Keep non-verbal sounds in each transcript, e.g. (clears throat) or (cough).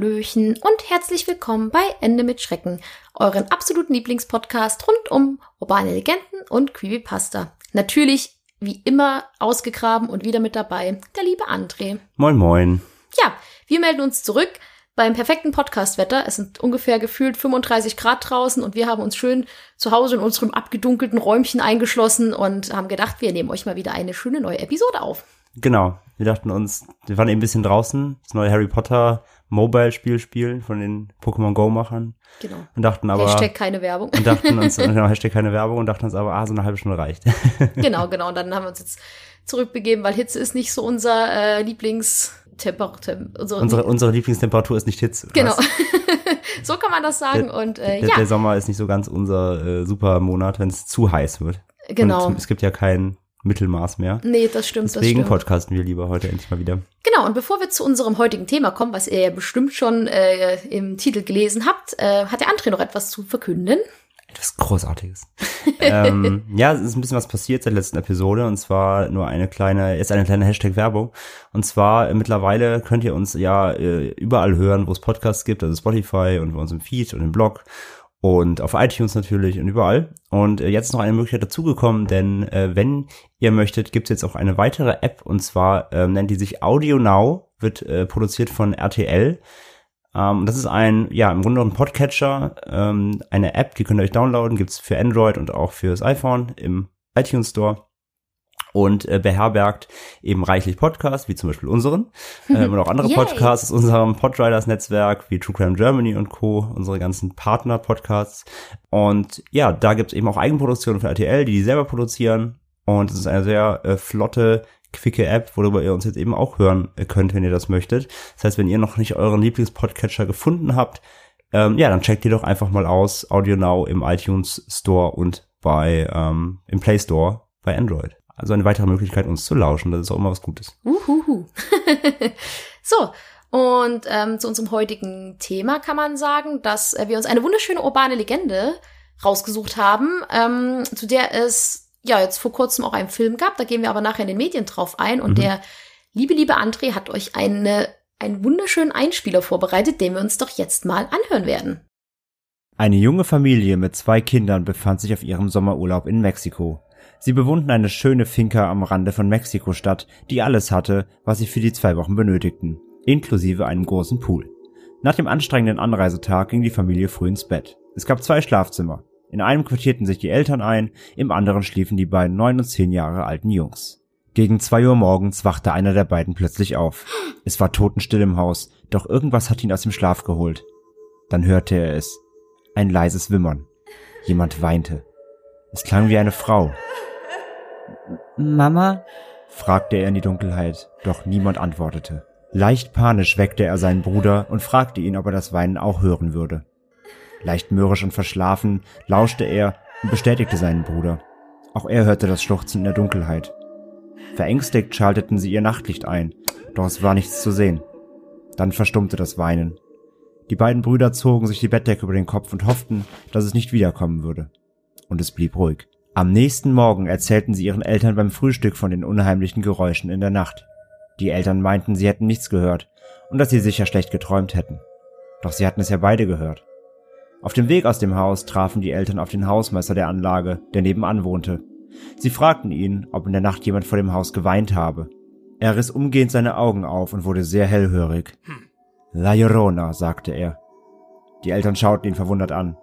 Hallöchen und herzlich willkommen bei Ende mit Schrecken, euren absoluten Lieblingspodcast rund um urbane Legenden und Creepypasta. Natürlich, wie immer, ausgegraben und wieder mit dabei, der liebe André. Moin Moin. Ja, wir melden uns zurück beim perfekten Podcastwetter. Es sind ungefähr gefühlt 35 Grad draußen und wir haben uns schön zu Hause in unserem abgedunkelten Räumchen eingeschlossen und haben gedacht, wir nehmen euch mal wieder eine schöne neue Episode auf. Genau. Wir dachten uns, wir waren eben ein bisschen draußen, das neue Harry Potter Mobile-Spiel spielen von den Pokémon Go-Machern. Genau. Und dachten aber. Hashtag keine Werbung. Und dachten uns, (laughs) genau, Hashtag keine Werbung und dachten uns aber, ah, so eine halbe Stunde reicht. (laughs) genau, genau. Und dann haben wir uns jetzt zurückbegeben, weil Hitze ist nicht so unser äh, Lieblingstemperatur. Unsere, unsere, unsere Lieblingstemperatur ist nicht Hitze. genau. (laughs) So kann man das sagen. Der- und äh, Der, ja, der Sommer ist nicht so ganz unser äh, super Monat, wenn es zu heiß wird. genau. Und es gibt ja kein Mittelmaß mehr. Nee, das stimmt, das Deswegen stimmt. podcasten wir lieber heute endlich mal wieder. Genau, und bevor wir zu unserem heutigen Thema kommen, was ihr ja bestimmt schon äh, im Titel gelesen habt, äh, hat der André noch etwas zu verkünden. Etwas Großartiges. (laughs) ähm, ja, es ist ein bisschen was passiert seit der letzten Episode und zwar nur eine kleine, jetzt eine kleine Hashtag-Werbung. Und zwar äh, mittlerweile könnt ihr uns ja äh, überall hören, wo es Podcasts gibt, also Spotify und bei uns im Feed und im Blog und auf iTunes natürlich und überall. Und äh, jetzt noch eine Möglichkeit dazugekommen, denn äh, wenn ihr möchtet, gibt es jetzt auch eine weitere App und zwar ähm, nennt die sich Audio Now, wird äh, produziert von RTL. Ähm, das ist ein, ja, im Grunde ein Podcatcher, ähm, eine App, die könnt ihr euch downloaden, gibt's für Android und auch fürs iPhone im iTunes Store und äh, beherbergt eben reichlich Podcasts, wie zum Beispiel unseren ähm, und auch andere (laughs) Yay. Podcasts aus unserem Podriders Netzwerk, wie True Crime Germany und Co., unsere ganzen Partner-Podcasts. Und ja, da gibt's eben auch Eigenproduktionen von RTL, die die selber produzieren. Und es ist eine sehr äh, flotte, quicke App, worüber ihr uns jetzt eben auch hören äh, könnt, wenn ihr das möchtet. Das heißt, wenn ihr noch nicht euren Lieblingspodcatcher gefunden habt, ähm, ja, dann checkt ihr doch einfach mal aus Audio Now im iTunes Store und bei ähm, im Play Store bei Android. Also eine weitere Möglichkeit, uns zu lauschen. Das ist auch immer was Gutes. Uhuhu. (laughs) so, und ähm, zu unserem heutigen Thema kann man sagen, dass äh, wir uns eine wunderschöne urbane Legende rausgesucht haben, ähm, zu der es ja jetzt vor kurzem auch einen Film gab. Da gehen wir aber nachher in den Medien drauf ein. Und Mhm. der liebe, liebe André hat euch eine, einen wunderschönen Einspieler vorbereitet, den wir uns doch jetzt mal anhören werden. Eine junge Familie mit zwei Kindern befand sich auf ihrem Sommerurlaub in Mexiko. Sie bewohnten eine schöne Finca am Rande von Mexiko-Stadt, die alles hatte, was sie für die zwei Wochen benötigten, inklusive einem großen Pool. Nach dem anstrengenden Anreisetag ging die Familie früh ins Bett. Es gab zwei Schlafzimmer. In einem quartierten sich die Eltern ein, im anderen schliefen die beiden neun und zehn Jahre alten Jungs. Gegen zwei Uhr morgens wachte einer der beiden plötzlich auf. Es war totenstill im Haus, doch irgendwas hat ihn aus dem Schlaf geholt. Dann hörte er es. Ein leises Wimmern. Jemand weinte. Es klang wie eine Frau. Mama? fragte er in die Dunkelheit, doch niemand antwortete. Leicht panisch weckte er seinen Bruder und fragte ihn, ob er das Weinen auch hören würde. Leicht mürrisch und verschlafen lauschte er und bestätigte seinen Bruder. Auch er hörte das Schluchzen in der Dunkelheit. Verängstigt schalteten sie ihr Nachtlicht ein, doch es war nichts zu sehen. Dann verstummte das Weinen. Die beiden Brüder zogen sich die Bettdecke über den Kopf und hofften, dass es nicht wiederkommen würde. Und es blieb ruhig. Am nächsten Morgen erzählten sie ihren Eltern beim Frühstück von den unheimlichen Geräuschen in der Nacht. Die Eltern meinten, sie hätten nichts gehört und dass sie sicher schlecht geträumt hätten. Doch sie hatten es ja beide gehört. Auf dem Weg aus dem Haus trafen die Eltern auf den Hausmeister der Anlage, der nebenan wohnte. Sie fragten ihn, ob in der Nacht jemand vor dem Haus geweint habe. Er riss umgehend seine Augen auf und wurde sehr hellhörig. La Llorona, sagte er. Die Eltern schauten ihn verwundert an.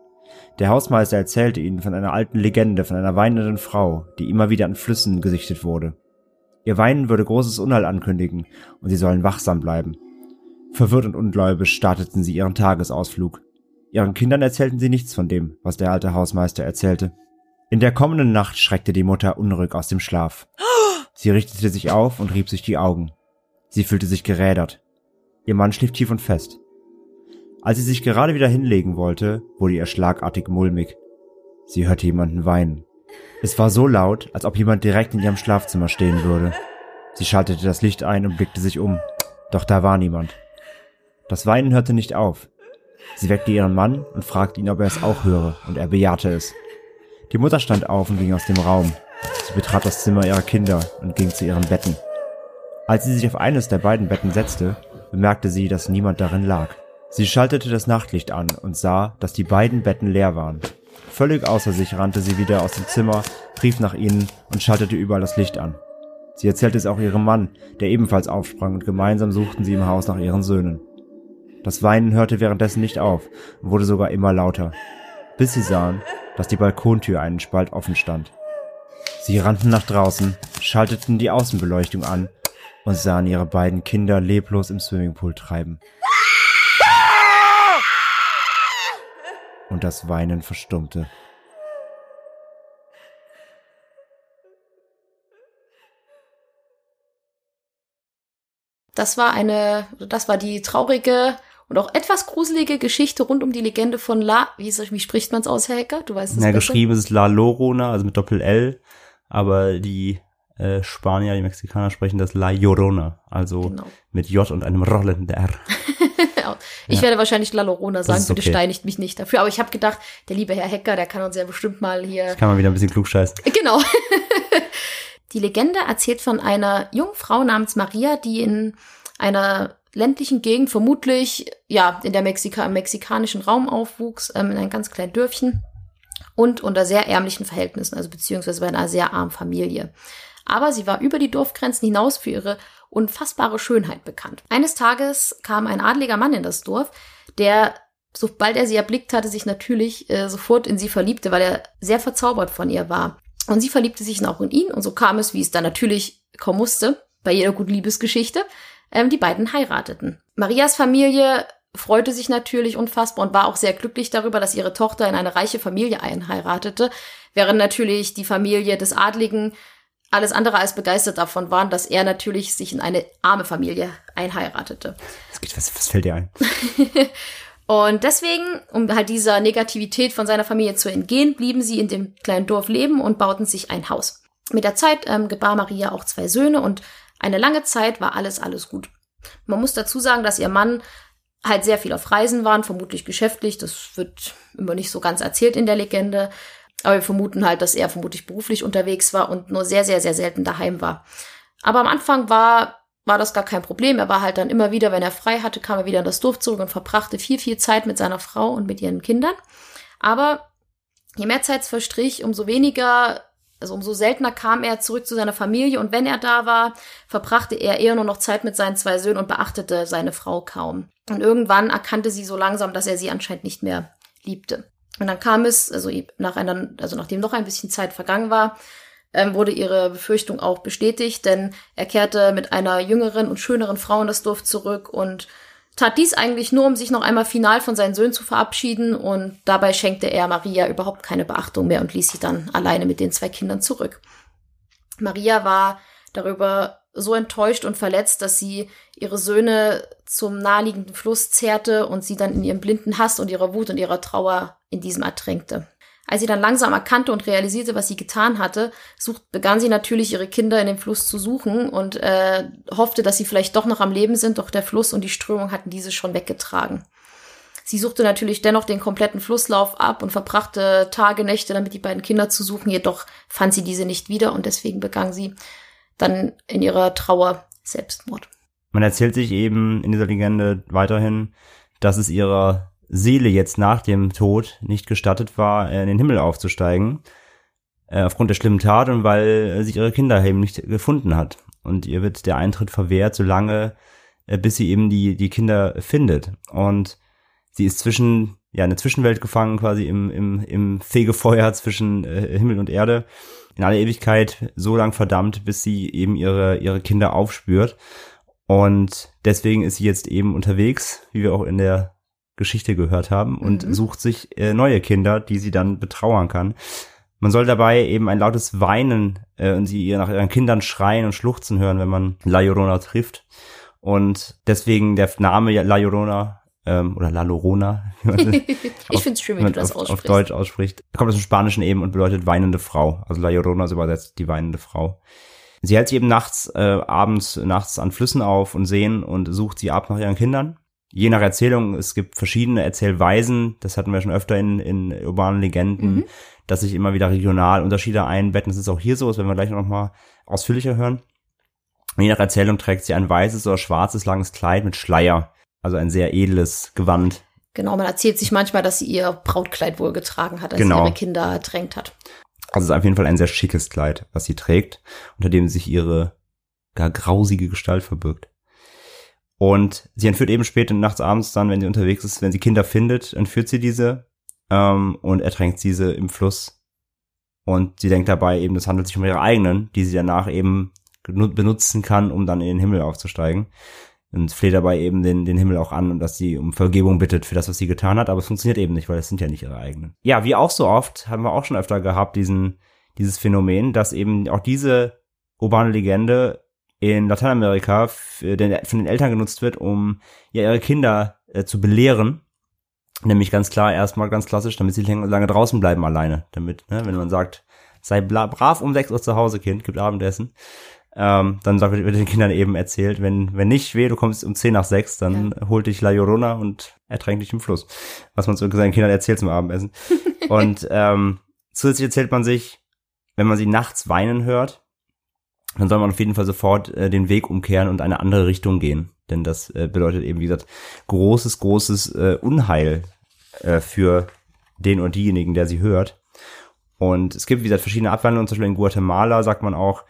Der Hausmeister erzählte ihnen von einer alten Legende von einer weinenden Frau, die immer wieder an Flüssen gesichtet wurde. Ihr Weinen würde großes Unheil ankündigen, und sie sollen wachsam bleiben. Verwirrt und ungläubig starteten sie ihren Tagesausflug. Ihren Kindern erzählten sie nichts von dem, was der alte Hausmeister erzählte. In der kommenden Nacht schreckte die Mutter unruhig aus dem Schlaf. (gasps) Sie richtete sich auf und rieb sich die Augen. Sie fühlte sich gerädert. Ihr Mann schlief tief und fest. Als sie sich gerade wieder hinlegen wollte, wurde ihr schlagartig mulmig. Sie hörte jemanden weinen. Es war so laut, als ob jemand direkt in ihrem Schlafzimmer stehen würde. Sie schaltete das Licht ein und blickte sich um. Doch da war niemand. Das Weinen hörte nicht auf. Sie weckte ihren Mann und fragte ihn, ob er es auch höre, und er bejahte es. Die Mutter stand auf und ging aus dem Raum. Sie betrat das Zimmer ihrer Kinder und ging zu ihren Betten. Als sie sich auf eines der beiden Betten setzte, bemerkte sie, dass niemand darin lag. Sie schaltete das Nachtlicht an und sah, dass die beiden Betten leer waren. Völlig außer sich rannte sie wieder aus dem Zimmer, rief nach ihnen und schaltete überall das Licht an. Sie erzählte es auch ihrem Mann, der ebenfalls aufsprang, und gemeinsam suchten sie im Haus nach ihren Söhnen. Das Weinen hörte währenddessen nicht auf und wurde sogar immer lauter, bis sie sahen, dass die Balkontür einen Spalt offen stand. Sie rannten nach draußen, schalteten die Außenbeleuchtung an und sahen ihre beiden Kinder leblos im Swimmingpool treiben. Und das Weinen verstummte. Das war eine, das war die traurige und auch etwas gruselige Geschichte rund um die Legende von La. Wie, ist, wie spricht man es aus, Herr Hecker? Du weißt es Ja, besser. geschrieben ist es La Llorona, also mit Doppel-L, aber die äh, Spanier, die Mexikaner sprechen das La Llorona, also Genau. mit J und einem rollenden R. (laughs) Ich Ja. werde wahrscheinlich La Llorona sagen, ist bitte okay. steinigt mich nicht dafür. Aber ich habe gedacht, der liebe Herr Hecker, der kann uns ja bestimmt mal hier Kann man wieder ein bisschen klugscheißen. Genau. (laughs) die Legende erzählt von einer jungen Frau namens Maria, die in einer ländlichen Gegend, vermutlich ja in der Mexika im mexikanischen Raum aufwuchs, ähm, in einem ganz kleinen Dörfchen und unter sehr ärmlichen Verhältnissen, also beziehungsweise bei einer sehr armen Familie. Aber sie war über die Dorfgrenzen hinaus für ihre unfassbare Schönheit bekannt. Eines Tages kam ein adliger Mann in das Dorf, der sobald er sie erblickt hatte, sich natürlich äh, sofort in sie verliebte, weil er sehr verzaubert von ihr war. Und sie verliebte sich auch in ihn und so kam es, wie es dann natürlich kommen musste, bei jeder guten Liebesgeschichte, ähm, die beiden heirateten. Marias Familie freute sich natürlich unfassbar und war auch sehr glücklich darüber, dass ihre Tochter in eine reiche Familie einheiratete, während natürlich die Familie des Adligen alles andere als begeistert davon waren, dass er natürlich sich in eine arme Familie einheiratete. Was, geht, was, was fällt dir ein? (laughs) Und deswegen, um halt dieser Negativität von seiner Familie zu entgehen, blieben sie in dem kleinen Dorf leben und bauten sich ein Haus. Mit der Zeit ähm, gebar Maria auch zwei Söhne und eine lange Zeit war alles, alles gut. Man muss dazu sagen, dass ihr Mann halt sehr viel auf Reisen waren, vermutlich geschäftlich. Das wird immer nicht so ganz erzählt in der Legende. Aber wir vermuten halt, dass er vermutlich beruflich unterwegs war und nur sehr, sehr, sehr selten daheim war. Aber am Anfang war, war das gar kein Problem. Er war halt dann immer wieder, wenn er frei hatte, kam er wieder in das Dorf zurück und verbrachte viel, viel Zeit mit seiner Frau und mit ihren Kindern. Aber je mehr Zeit es verstrich, umso weniger, also umso seltener kam er zurück zu seiner Familie. Und wenn er da war, verbrachte er eher nur noch Zeit mit seinen zwei Söhnen und beachtete seine Frau kaum. Und irgendwann erkannte sie so langsam, dass er sie anscheinend nicht mehr liebte. Und dann kam es, also nach einer, also nachdem noch ein bisschen Zeit vergangen war, ähm, wurde ihre Befürchtung auch bestätigt, denn er kehrte mit einer jüngeren und schöneren Frau in das Dorf zurück und tat dies eigentlich nur, um sich noch einmal final von seinen Söhnen zu verabschieden und dabei schenkte er Maria überhaupt keine Beachtung mehr und ließ sie dann alleine mit den zwei Kindern zurück. Maria war darüber so enttäuscht und verletzt, dass sie ihre Söhne zum naheliegenden Fluss zerrte und sie dann in ihrem blinden Hass und ihrer Wut und ihrer Trauer in diesem ertränkte. Als sie dann langsam erkannte und realisierte, was sie getan hatte, sucht, begann sie natürlich ihre Kinder in dem Fluss zu suchen und äh, hoffte, dass sie vielleicht doch noch am Leben sind, doch der Fluss und die Strömung hatten diese schon weggetragen. Sie suchte natürlich dennoch den kompletten Flusslauf ab und verbrachte Tage, Nächte damit, die beiden Kinder zu suchen, jedoch fand sie diese nicht wieder und deswegen begann sie dann in ihrer Trauer Selbstmord. Man erzählt sich eben in dieser Legende weiterhin, dass es ihrer Seele jetzt nach dem Tod nicht gestattet war, in den Himmel aufzusteigen, äh, aufgrund der schlimmen Tat und weil sich ihre Kinder eben nicht gefunden hat. Und ihr wird der Eintritt verwehrt, solange, äh, bis sie eben die, die Kinder findet. Und sie ist zwischen, ja, eine Zwischenwelt gefangen, quasi im, im, im Fegefeuer zwischen äh, Himmel und Erde, in aller Ewigkeit so lang verdammt, bis sie eben ihre, ihre Kinder aufspürt. Und deswegen ist sie jetzt eben unterwegs, wie wir auch in der Geschichte gehört haben, und Mhm. sucht sich äh, neue Kinder, die sie dann betrauern kann. Man soll dabei eben ein lautes Weinen äh, und sie ihr nach ihren Kindern schreien und schluchzen hören, wenn man La Llorona trifft. Und deswegen der Name La Llorona ähm, oder La Llorona, wie man (laughs) ich finde es schön, wenn du das auf, aussprichst. auf Deutsch ausspricht. Kommt aus dem Spanischen eben und bedeutet weinende Frau. Also La Llorona ist übersetzt die weinende Frau. Sie hält sich eben nachts, äh, abends, nachts an Flüssen auf und Seen und sucht sie ab nach ihren Kindern. Je nach Erzählung, es gibt verschiedene Erzählweisen, das hatten wir schon öfter in, in urbanen Legenden, Mhm. dass sich immer wieder regional Unterschiede einbetten. Das ist auch hier so, das werden wir gleich noch mal ausführlicher hören. Je nach Erzählung trägt sie ein weißes oder schwarzes langes Kleid mit Schleier, also ein sehr edles Gewand. Genau, man erzählt sich manchmal, dass sie ihr Brautkleid wohl getragen hat, als Genau. sie ihre Kinder ertränkt hat. Also es ist auf jeden Fall ein sehr schickes Kleid, was sie trägt, unter dem sich ihre gar grausige Gestalt verbirgt. Und sie entführt eben spät und nachts abends dann, wenn sie unterwegs ist, wenn sie Kinder findet, entführt sie diese ähm, und ertränkt diese im Fluss. Und sie denkt dabei eben, es handelt sich um ihre eigenen, die sie danach eben benutzen kann, um dann in den Himmel aufzusteigen. Und fleht dabei eben den, den Himmel auch an und dass sie um Vergebung bittet für das, was sie getan hat. Aber es funktioniert eben nicht, weil es sind ja nicht ihre eigenen. Ja, wie auch so oft, haben wir auch schon öfter gehabt, diesen, dieses Phänomen, dass eben auch diese urbane Legende in Lateinamerika für den, von den Eltern genutzt wird, um ja ihre Kinder äh, zu belehren. Nämlich ganz klar, erstmal ganz klassisch, damit sie lange, draußen bleiben alleine. Damit, ne, wenn man sagt, sei brav um 6 Uhr zu Hause, Kind, gibt Abendessen. Ähm, dann sagt- wird den Kindern eben erzählt, wenn, wenn nicht weh, du kommst um 10 nach 6, dann holt dich La Llorona und ertränkt dich im Fluss. Was man so seinen Kindern erzählt zum Abendessen. (laughs) und ähm, zusätzlich erzählt man sich, wenn man sie nachts weinen hört, dann soll man auf jeden Fall sofort äh, den Weg umkehren und eine andere Richtung gehen. Denn das äh, bedeutet eben, wie gesagt, großes, großes äh, Unheil äh, für den oder diejenigen, der sie hört. Und es gibt, wie gesagt, verschiedene Abwandlungen. Zum Beispiel in Guatemala sagt man auch,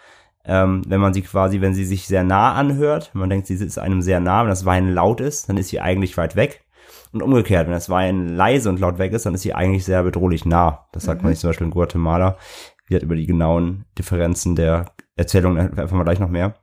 ähm, wenn man sie quasi, wenn sie sich sehr nah anhört, wenn man denkt, sie ist einem sehr nah, wenn das Weinen laut ist, dann ist sie eigentlich weit weg. Und umgekehrt, wenn das Weinen leise und laut weg ist, dann ist sie eigentlich sehr bedrohlich nah. Das sagt man nicht zum Beispiel in Guatemala. Wie gesagt, über die genauen Differenzen der Erzählung erfahren wir gleich noch mehr.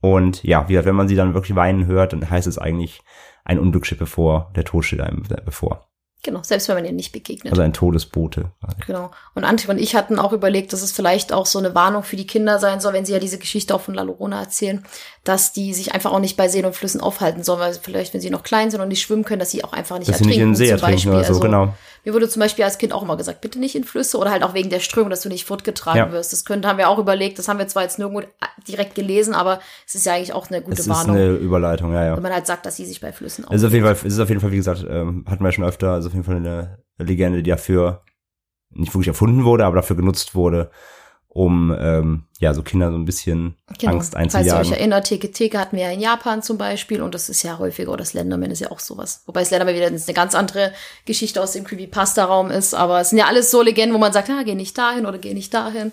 Und ja, wie gesagt, wenn man sie dann wirklich weinen hört, dann heißt es eigentlich, ein Unglück steht bevor, der Tod steht einem bevor. Genau, selbst wenn man ihr nicht begegnet. Also ein Todesbote. Genau. Und Antje und ich hatten auch überlegt, dass es vielleicht auch so eine Warnung für die Kinder sein soll, wenn sie ja diese Geschichte auch von La Llorona erzählen, dass die sich einfach auch nicht bei Seen und Flüssen aufhalten sollen, weil vielleicht, wenn sie noch klein sind und nicht schwimmen können, dass sie auch einfach nicht Dass sie nicht in den See ertrinken oder so, Also, genau. Mir wurde zum Beispiel als Kind auch immer gesagt, bitte nicht in Flüsse oder halt auch wegen der Strömung, dass du nicht fortgetragen Ja. wirst. Das könnte, haben wir auch überlegt, das haben wir zwar jetzt nirgendwo direkt gelesen, aber es ist ja eigentlich auch eine gute Es ist Warnung, eine Überleitung, ja, ja. wenn man halt sagt, dass sie sich bei Flüssen Es ist auf jeden. Fall, es ist auf jeden Fall, wie gesagt, ähm, hatten wir schon öfter, also auf jeden Fall eine Legende, die dafür nicht wirklich erfunden wurde, aber dafür genutzt wurde, um ähm, ja so Kinder so ein bisschen Angst Genau. Falls ihr euch einzujagen. erinnert, Teke Teke hatten wir ja in Japan zum Beispiel und das ist ja häufiger, oder Slenderman ist ja auch sowas. Wobei Slenderman wieder eine ganz andere Geschichte aus dem Creepypasta-Raum ist, aber es sind ja alles so Legenden, wo man sagt, ah, geh nicht dahin oder geh nicht dahin.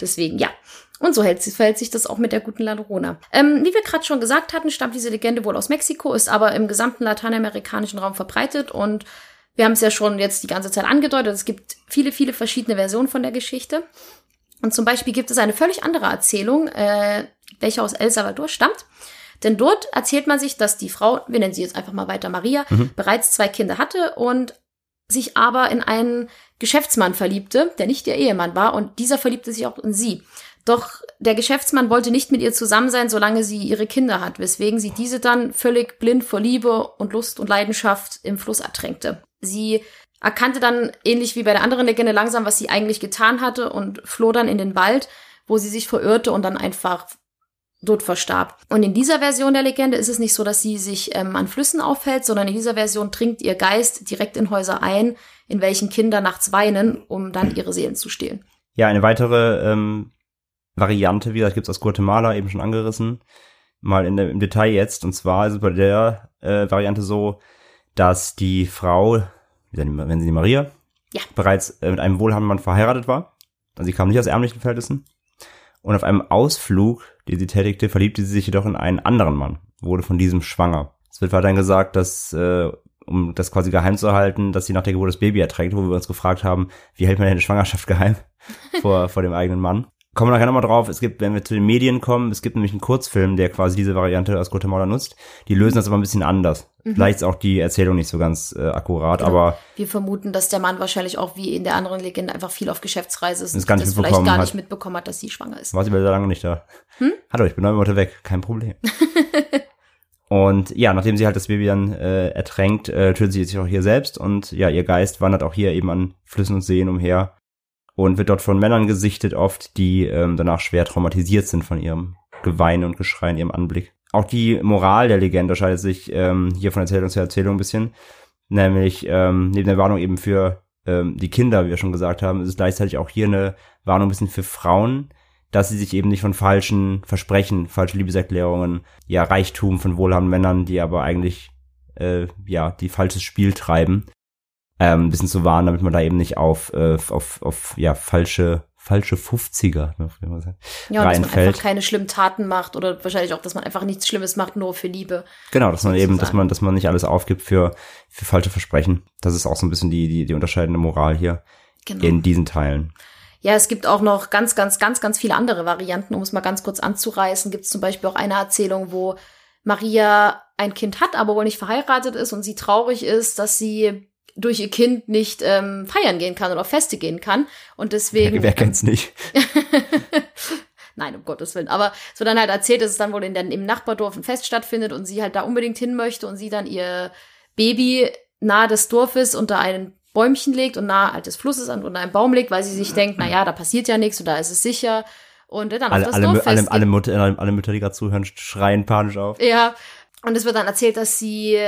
Deswegen, ja. Und so hält, verhält sich das auch mit der guten La Llorona. Ähm, wie wir gerade schon gesagt hatten, stammt diese Legende wohl aus Mexiko, ist aber im gesamten lateinamerikanischen Raum verbreitet und wir haben es ja schon jetzt die ganze Zeit angedeutet, es gibt viele, viele verschiedene Versionen von der Geschichte. Und zum Beispiel gibt es eine völlig andere Erzählung, äh, welche aus El Salvador stammt. Denn dort erzählt man sich, dass die Frau, wir nennen sie jetzt einfach mal weiter Maria, bereits zwei Kinder hatte und sich aber in einen Geschäftsmann verliebte, der nicht ihr Ehemann war, und dieser verliebte sich auch in sie. Doch der Geschäftsmann wollte nicht mit ihr zusammen sein, solange sie ihre Kinder hat, weswegen sie diese dann völlig blind vor Liebe und Lust und Leidenschaft im Fluss ertränkte. Sie erkannte dann, ähnlich wie bei der anderen Legende, langsam, was sie eigentlich getan hatte und floh dann in den Wald, wo sie sich verirrte und dann einfach dort verstarb. Und in dieser Version der Legende ist es nicht so, dass sie sich ähm, an Flüssen aufhält, sondern in dieser Version dringt ihr Geist direkt in Häuser ein, in welchen Kinder nachts weinen, um dann ihre Seelen zu stehlen. Ja, eine weitere ähm, Variante, wie gesagt, gibt's aus Guatemala, eben schon angerissen, mal in im Detail jetzt. Und zwar ist es bei der äh, Variante so, dass die Frau, wenn sie die Maria, Ja. bereits äh, mit einem wohlhabenden Mann verheiratet war. Also sie kam nicht aus ärmlichen Verhältnissen. Und auf einem Ausflug, den sie tätigte, verliebte sie sich jedoch in einen anderen Mann, wurde von diesem schwanger. Es wird weiterhin gesagt, dass, äh, um das quasi geheim zu halten, dass sie nach der Geburt das Baby erträgt, wo wir uns gefragt haben, wie hält man denn eine Schwangerschaft geheim (laughs) vor, vor dem eigenen Mann. Kommen wir nachher nochmal drauf. Es gibt, wenn wir zu den Medien kommen, es gibt nämlich einen Kurzfilm, der quasi diese Variante aus Guatemala nutzt. Die lösen das aber ein bisschen anders. Vielleicht ist auch die Erzählung nicht so ganz äh, akkurat, Genau. aber Wir vermuten, dass der Mann wahrscheinlich auch wie in der anderen Legende einfach viel auf Geschäftsreise ist Das und gar nicht das vielleicht gar hat. nicht mitbekommen hat, dass sie schwanger ist. war sie aber sehr lange nicht da. Hm? Hallo, ich bin neun Monate weg, kein Problem. (laughs) und ja, nachdem sie halt das Baby dann äh, ertränkt, äh, tötet sie sich auch hier selbst und ja, ihr Geist wandert auch hier eben an Flüssen und Seen umher und wird dort von Männern gesichtet oft, die ähm, danach schwer traumatisiert sind von ihrem Geweine und Geschrei in ihrem Anblick. Auch die Moral der Legende unterscheidet sich ähm, hier von Erzählung zu Erzählung ein bisschen. Nämlich ähm, neben der Warnung eben für ähm, die Kinder, wie wir schon gesagt haben, ist es gleichzeitig auch hier eine Warnung ein bisschen für Frauen, dass sie sich eben nicht von falschen Versprechen, falsche Liebeserklärungen, ja Reichtum von wohlhabenden Männern, die aber eigentlich äh, ja die falsches Spiel treiben, ähm, ein bisschen zu warnen, damit man da eben nicht auf äh, auf auf ja falsche falsche 50er, wie man früher mal sagt, Ja, und dass man reinfällt. einfach keine schlimmen Taten macht oder wahrscheinlich auch, dass man einfach nichts Schlimmes macht, nur für Liebe. Genau, dass man eben, dass man, dass man nicht alles aufgibt für, für falsche Versprechen. Das ist auch so ein bisschen die, die, die unterscheidende Moral hier Genau. in diesen Teilen. Ja, es gibt auch noch ganz, ganz, ganz, ganz viele andere Varianten, um es mal ganz kurz anzureißen. Gibt es zum Beispiel auch eine Erzählung, wo Maria ein Kind hat, aber wohl nicht verheiratet ist und sie traurig ist, dass sie durch ihr Kind nicht ähm, feiern gehen kann oder auf Feste gehen kann. Und deswegen. Wer, wer kennt's nicht? (laughs) Nein, um Gottes Willen. Aber es wird dann halt erzählt, dass es dann wohl in der, im Nachbardorf ein Fest stattfindet und sie halt da unbedingt hin möchte und sie dann ihr Baby nahe des Dorfes unter ein Bäumchen legt und nahe halt des Flusses an unter einen Baum legt, weil sie sich denkt, na ja, da passiert ja nichts und da ist es sicher. Und dann auf Alle, das alle, Dorffest alle, alle, Mütter, alle, alle Mütter, die gerade zuhören, schreien panisch auf. Ja, und es wird dann erzählt, dass sie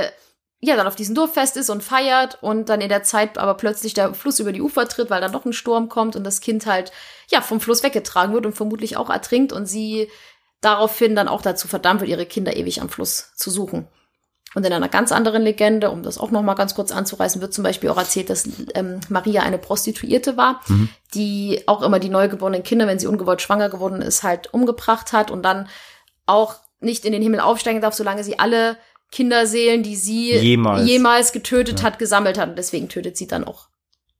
ja dann auf diesem Dorffest ist und feiert und dann in der Zeit aber plötzlich der Fluss über die Ufer tritt, weil dann doch ein Sturm kommt und das Kind halt ja vom Fluss weggetragen wird und vermutlich auch ertrinkt und sie daraufhin dann auch dazu verdammt wird, ihre Kinder ewig am Fluss zu suchen. Und in einer ganz anderen Legende, um das auch noch mal ganz kurz anzureißen, wird zum Beispiel auch erzählt, dass ähm, Maria eine Prostituierte war, die auch immer die neugeborenen Kinder, wenn sie ungewollt schwanger geworden ist, halt umgebracht hat und dann auch nicht in den Himmel aufsteigen darf, solange sie alle Kinderseelen, die sie Jemals. jemals getötet hat, gesammelt hat. Und deswegen tötet sie dann auch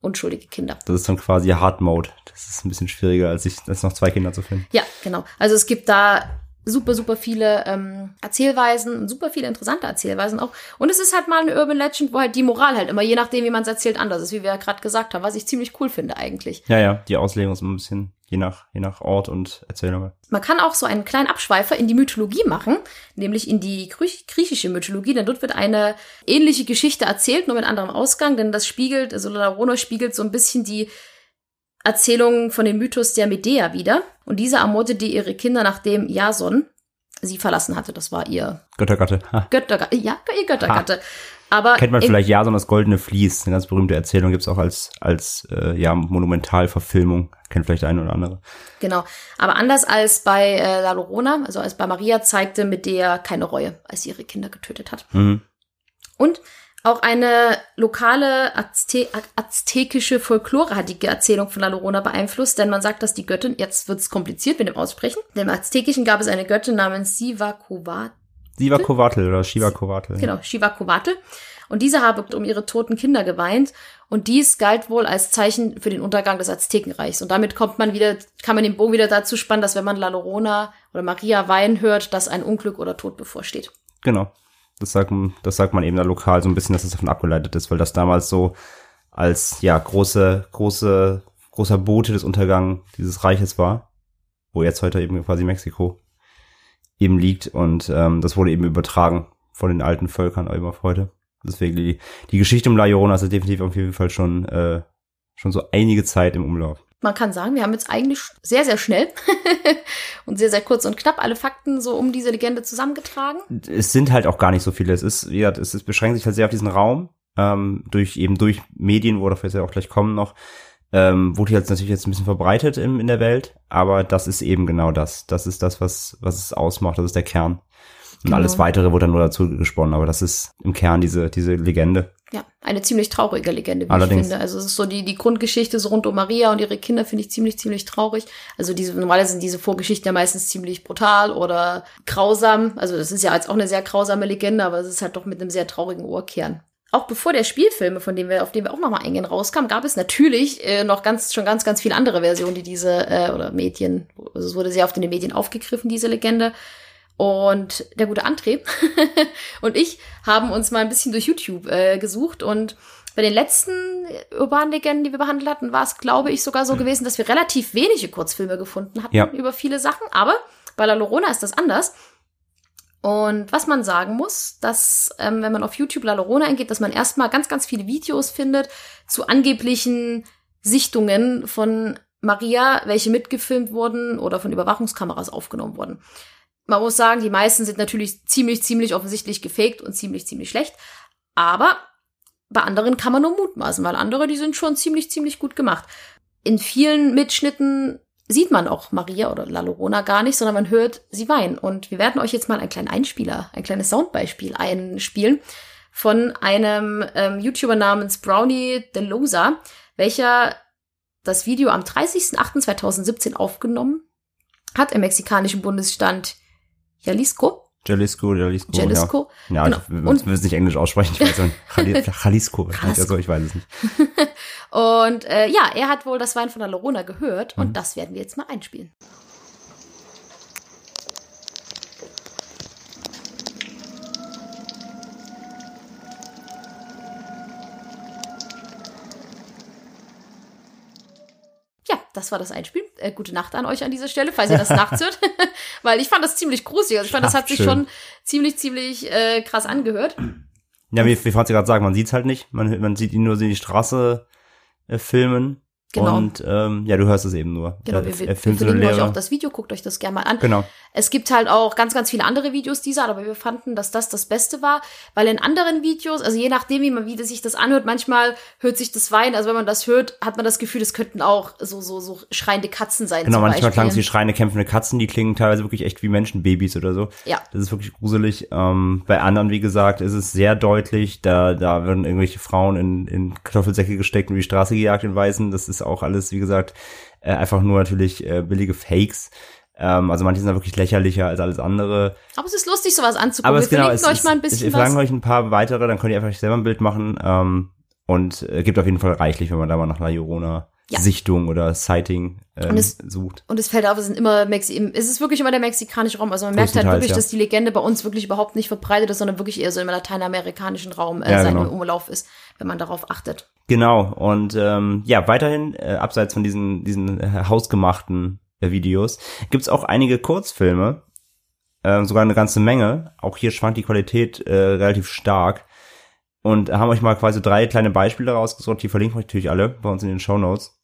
unschuldige Kinder. Das ist dann quasi Hard Mode. Das ist ein bisschen schwieriger, als ich, als noch zwei Kinder zu finden. Ja, genau. Also es gibt da super, super viele ähm, Erzählweisen und super viele interessante Erzählweisen auch. Und es ist halt mal eine Urban Legend, wo halt die Moral halt immer, je nachdem, wie man es erzählt, anders ist, wie wir ja gerade gesagt haben, was ich ziemlich cool finde eigentlich. Ja, ja, die Auslegung ist immer ein bisschen je nach, je nach Ort und Erzählung. Man kann auch so einen kleinen Abschweifer in die Mythologie machen, nämlich in die Griech- griechische Mythologie, denn dort wird eine ähnliche Geschichte erzählt, nur mit anderem Ausgang, denn das spiegelt, also Larona spiegelt so ein bisschen die Erzählung von dem Mythos der Medea wieder. Und diese ermordete ihre Kinder, nachdem Jason sie verlassen hatte. Das war ihr Göttergatte. Ha. Göttergatte. Ja, ihr Göttergatte. Aber Kennt man vielleicht Jason das goldene Vlies, eine ganz berühmte Erzählung, gibt's auch als, als äh, ja, Monumentalverfilmung. Kennt vielleicht der eine oder andere. Genau. Aber anders als bei äh, La Llorona, also als bei Maria, zeigte Medea keine Reue, als sie ihre Kinder getötet hat. Mhm. Und auch eine lokale Azte aztekische Folklore hat die Erzählung von La Llorona beeinflusst, denn man sagt, dass die Göttin, jetzt wird's kompliziert mit dem Aussprechen, denn im Aztekischen gab es eine Göttin namens Sivakovat, Siva Kovatl oder Shiva Kovatl. genau, Shivakovate. Und diese habe um ihre toten Kinder geweint. Und dies galt wohl als Zeichen für den Untergang des Aztekenreichs. Und damit kommt man wieder, kann man den Bogen wieder dazu spannen, dass wenn man La Llorona oder Maria weinen hört, dass ein Unglück oder Tod bevorsteht. Genau. Das sagt, man- das sagt man eben da lokal so ein bisschen, dass das davon abgeleitet ist, weil das damals so als, ja, große, große, großer Bote des Untergangs dieses Reiches war, wo jetzt heute eben quasi Mexiko eben liegt und ähm, das wurde eben übertragen von den alten Völkern eben auf heute. Deswegen die, die Geschichte um La Llorona ist definitiv auf jeden Fall schon, äh, schon so einige Zeit im Umlauf. Man kann sagen, wir haben jetzt eigentlich sehr, sehr schnell (laughs) und sehr, sehr kurz und knapp alle Fakten so um diese Legende zusammengetragen. es sind halt auch gar nicht so viele. Es ist, wie gesagt, es beschränkt sich halt sehr auf diesen Raum, ähm, durch eben durch Medien, wo dafür jetzt ja auch gleich kommen noch, ähm, wurde jetzt natürlich jetzt ein bisschen verbreitet in, in der Welt, aber das ist eben genau das. Das ist das, was, was es ausmacht, das ist der Kern. Und Genau. alles weitere wurde dann nur dazu gesponnen, aber das ist im Kern diese, diese Legende. Ja, eine ziemlich traurige Legende, wie Allerdings. ich finde. Also es ist so die, die Grundgeschichte so rund um Maria und ihre Kinder finde ich ziemlich, ziemlich traurig. Also diese, normalerweise sind diese Vorgeschichten ja meistens ziemlich brutal oder grausam. Also das ist ja jetzt auch eine sehr grausame Legende, aber es ist halt doch mit einem sehr traurigen Ohrkern. Auch bevor der Spielfilme, von dem wir, auf den wir auch nochmal eingehen, rauskam, gab es natürlich äh, noch ganz, schon ganz, ganz viele andere Versionen, die diese, äh, oder Medien, also es wurde sehr oft in den Medien aufgegriffen, diese Legende. Und der gute André (laughs) und ich haben uns mal ein bisschen durch YouTube äh, gesucht und bei den letzten urbanen Legenden, die wir behandelt hatten, war es, glaube ich, sogar so gewesen, dass wir relativ wenige Kurzfilme gefunden hatten Ja. über viele Sachen. Aber bei La Llorona ist das anders. Und was man sagen muss, dass, ähm, wenn man auf YouTube La Llorona eingeht, dass man erstmal ganz, ganz viele Videos findet zu angeblichen Sichtungen von Maria, welche mitgefilmt wurden oder von Überwachungskameras aufgenommen wurden. Man muss sagen, die meisten sind natürlich ziemlich, ziemlich offensichtlich gefaked und ziemlich, ziemlich schlecht. Aber bei anderen kann man nur mutmaßen, weil andere, die sind schon ziemlich, ziemlich gut gemacht. In vielen Mitschnitten sieht man auch Maria oder La Llorona gar nicht, sondern man hört sie weinen. Und wir werden euch jetzt mal einen kleinen Einspieler, ein kleines Soundbeispiel einspielen von einem ähm, YouTuber namens Brownie Delosa, welcher das Video am 30.08.2017 aufgenommen hat im mexikanischen Bundesstaat Jalisco. Jalisco, Jalisco. Jalisco. Ja, ja Genau. ich will es nicht Englisch aussprechen. Ich weiß nicht. (laughs) Jalisco. Also, ich weiß es nicht. (laughs) Und äh, ja, er hat wohl das Wein von der Lorona gehört Mhm. und das werden wir jetzt mal einspielen. Das war das Einspiel. Äh, gute Nacht an euch an dieser Stelle, falls ihr das nachts hört. (laughs) Weil ich fand das ziemlich gruselig. Also ich fand, das hat sich schon ziemlich, ziemlich äh, krass angehört. Ja, wie, wie Franzi gerade sagen, man sieht's halt nicht. Man, man sieht ihn nur so die Straße äh, filmen. Genau. Und ähm, ja, du hörst es eben nur. Genau, wir, wir, wir verlinken euch auch das Video, guckt euch das gerne mal an. Genau. Es gibt halt auch ganz, ganz viele andere Videos dieser, aber wir fanden, dass das das Beste war, weil in anderen Videos, also je nachdem, wie man wie sich das anhört, manchmal hört sich das Weinen, also wenn man das hört, hat man das Gefühl, es könnten auch so, so, so schreiende Katzen sein. Genau, manchmal klang es wie schreiende, kämpfende Katzen, die klingen teilweise wirklich echt wie Menschenbabys oder so. Ja. Das ist wirklich gruselig. Ähm, bei anderen, wie gesagt, ist es sehr deutlich, da, da werden irgendwelche Frauen in, in Kartoffelsäcke gesteckt und über die Straße gejagt in Weißen. Das ist auch alles, wie gesagt, äh, einfach nur natürlich äh, billige Fakes. Ähm, also manche sind da wirklich lächerlicher als alles andere. Aber es ist lustig, sowas anzugucken. Aber wir es genau, verlinken es, euch es, mal ein bisschen wir was. verlangen euch ein paar weitere, dann könnt ihr einfach selber ein Bild machen. Ähm, und äh, gibt auf jeden Fall reichlich, wenn man da mal nach einer Llorona Ja. Sichtung oder Sighting ähm, Und es- sucht. Und es fällt auf, es sind immer Mexi es ist wirklich immer der mexikanische Raum. Also man merkt halt wirklich, ja. dass die Legende bei uns wirklich überhaupt nicht verbreitet ist, sondern wirklich eher so im lateinamerikanischen Raum äh, Ja, sein genau. Umlauf ist, wenn man darauf achtet. Genau, und ähm, ja, weiterhin, äh, abseits von diesen, diesen äh, hausgemachten äh, Videos, gibt's auch einige Kurzfilme, äh, sogar eine ganze Menge. Auch hier schwankt die Qualität äh, relativ stark. Und haben euch mal quasi drei kleine Beispiele rausgesucht, die verlinken wir euch natürlich alle bei uns in den Show Notes.